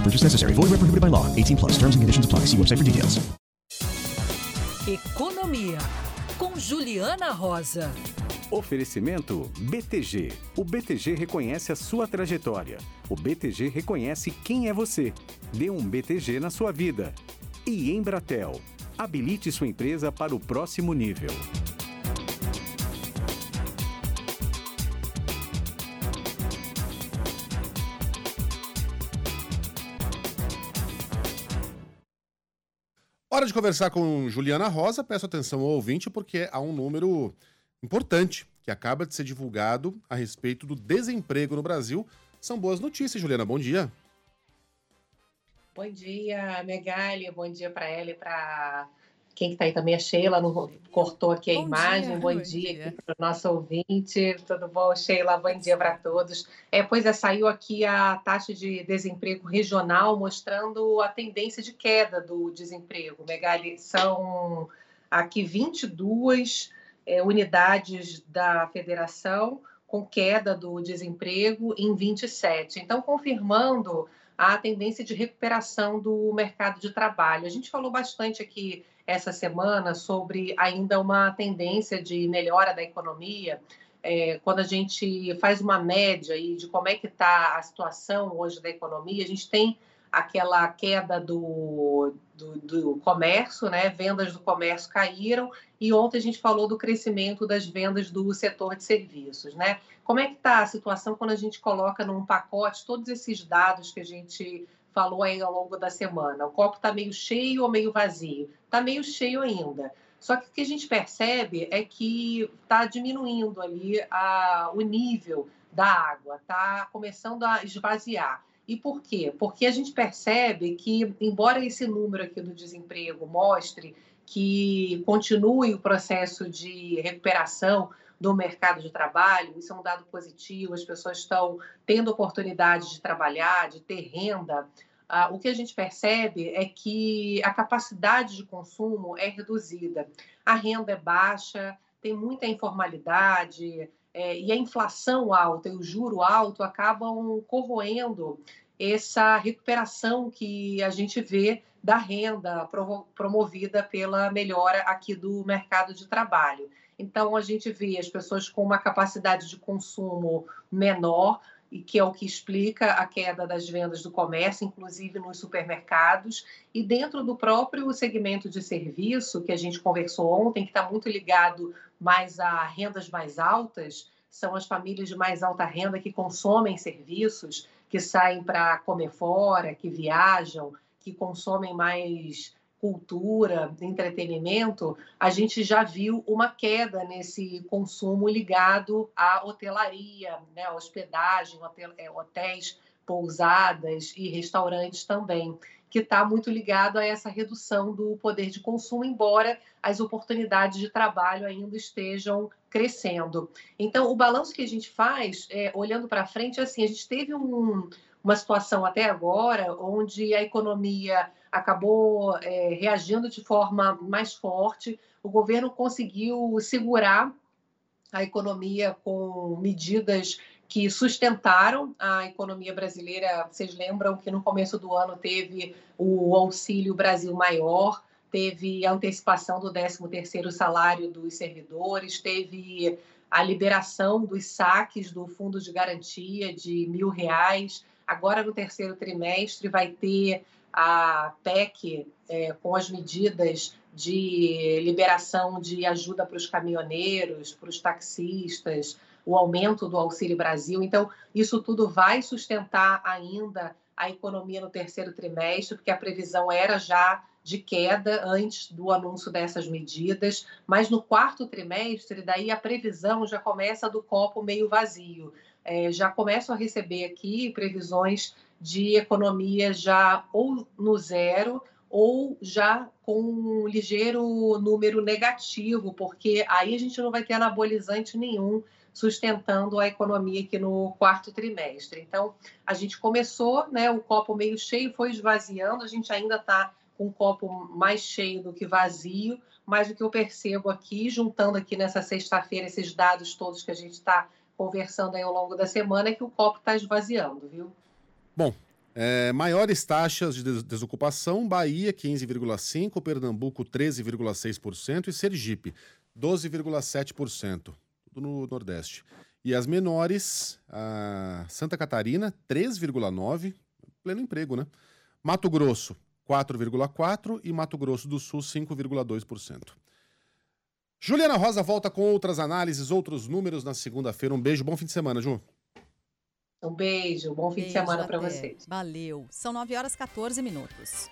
No purchase necessary. Void where prohibited by law. 18 plus. Terms and conditions apply. See website for details. Economia com Juliana Rosa. Oferecimento BTG. O BTG reconhece a sua trajetória. O BTG reconhece quem é você. Dê um BTG na sua vida. E Embratel. Habilite sua empresa para o próximo nível. Hora de conversar com Juliana Rosa. Peço atenção ao ouvinte, porque há um número importante que acaba de ser divulgado a respeito do desemprego no Brasil. São boas notícias, Juliana. Bom dia. Bom dia, Megali. Bom dia para ela e para quem que está aí também, a Sheila, no, cortou aqui a Bom imagem. dia, bom, bom dia, dia. para o nosso ouvinte. Tudo bom, Sheila? Bom dia para todos. É, pois é, saiu aqui a taxa de desemprego regional mostrando a tendência de queda do desemprego. Megali, são aqui 22 é, unidades da federação com queda do desemprego em 27. Então, confirmando a tendência de recuperação do mercado de trabalho. A gente falou bastante aqui essa semana sobre ainda uma tendência de melhora da economia. É, quando a gente faz uma média aí de como é que está a situação hoje da economia, a gente tem aquela queda do, do, do, comércio, né? Vendas do comércio caíram e ontem a gente falou do crescimento das vendas do setor de serviços, né? Como é que está a situação quando a gente coloca num pacote todos esses dados que a gente falou aí ao longo da semana? O copo está meio cheio ou meio vazio? Está meio cheio ainda. Só que o que a gente percebe é que está diminuindo ali a, o nível da água, está começando a esvaziar. E por quê? Porque a gente percebe que, embora esse número aqui do desemprego mostre que continue o processo de recuperação do mercado de trabalho, isso é um dado positivo, as pessoas estão tendo oportunidade de trabalhar, de ter renda. Ah, o que a gente percebe é que a capacidade de consumo é reduzida, a renda é baixa, tem muita informalidade, é, e a inflação alta e o juro alto acabam corroendo essa recuperação que a gente vê da renda promovida pela melhora aqui do mercado de trabalho. Então, a gente vê as pessoas com uma capacidade de consumo menor, e que é o que explica a queda das vendas do comércio, inclusive nos supermercados, e dentro do próprio segmento de serviço, que a gente conversou ontem, que está muito ligado mais a rendas mais altas, são as famílias de mais alta renda que consomem serviços, que saem para comer fora, que viajam, que consomem mais cultura, entretenimento, a gente já viu uma queda nesse consumo ligado à hotelaria, né, hospedagem, hotel, é, hotéis, pousadas e restaurantes também, que está muito ligado a essa redução do poder de consumo, embora as oportunidades de trabalho ainda estejam crescendo. Então, o balanço que a gente faz, é, olhando para frente, é assim, a gente teve um, uma situação até agora onde a economia acabou é, reagindo de forma mais forte, o governo conseguiu segurar a economia com medidas que sustentaram a economia brasileira. Vocês lembram que no começo do ano teve o Auxílio Brasil Maior, teve a antecipação do 13º salário dos servidores, teve a liberação dos saques do fundo de garantia de mil reais. Agora, no terceiro trimestre, vai ter a PEC é, com as medidas de liberação de ajuda para os caminhoneiros, para os taxistas, o aumento do Auxílio Brasil. Então, isso tudo vai sustentar ainda a economia no terceiro trimestre, porque a previsão era já de queda antes do anúncio dessas medidas, mas no quarto trimestre, daí a previsão já começa do copo meio vazio. É, já começo a receber aqui previsões de economia já ou no zero ou já com um ligeiro número negativo, porque aí a gente não vai ter anabolizante nenhum sustentando a economia aqui no quarto trimestre. Então, a gente começou, né, o copo meio cheio, foi esvaziando, a gente ainda está com um copo mais cheio do que vazio, mas o que eu percebo aqui, juntando aqui nessa sexta-feira esses dados todos que a gente está conversando aí ao longo da semana, é que o copo está esvaziando, viu? Bom, é, maiores taxas de desocupação: Bahia 15,5%, Pernambuco 13,6% e Sergipe 12,7%, tudo no Nordeste. E as menores, Santa Catarina 3,9%, pleno emprego, né? Mato Grosso 4,4% e Mato Grosso do Sul 5,2%. Juliana Rosa volta com outras análises, outros números na segunda-feira. Um beijo, bom fim de semana, Ju. Um beijo, bom fim beijo, de semana para vocês. Valeu. São 9 horas 14 minutos.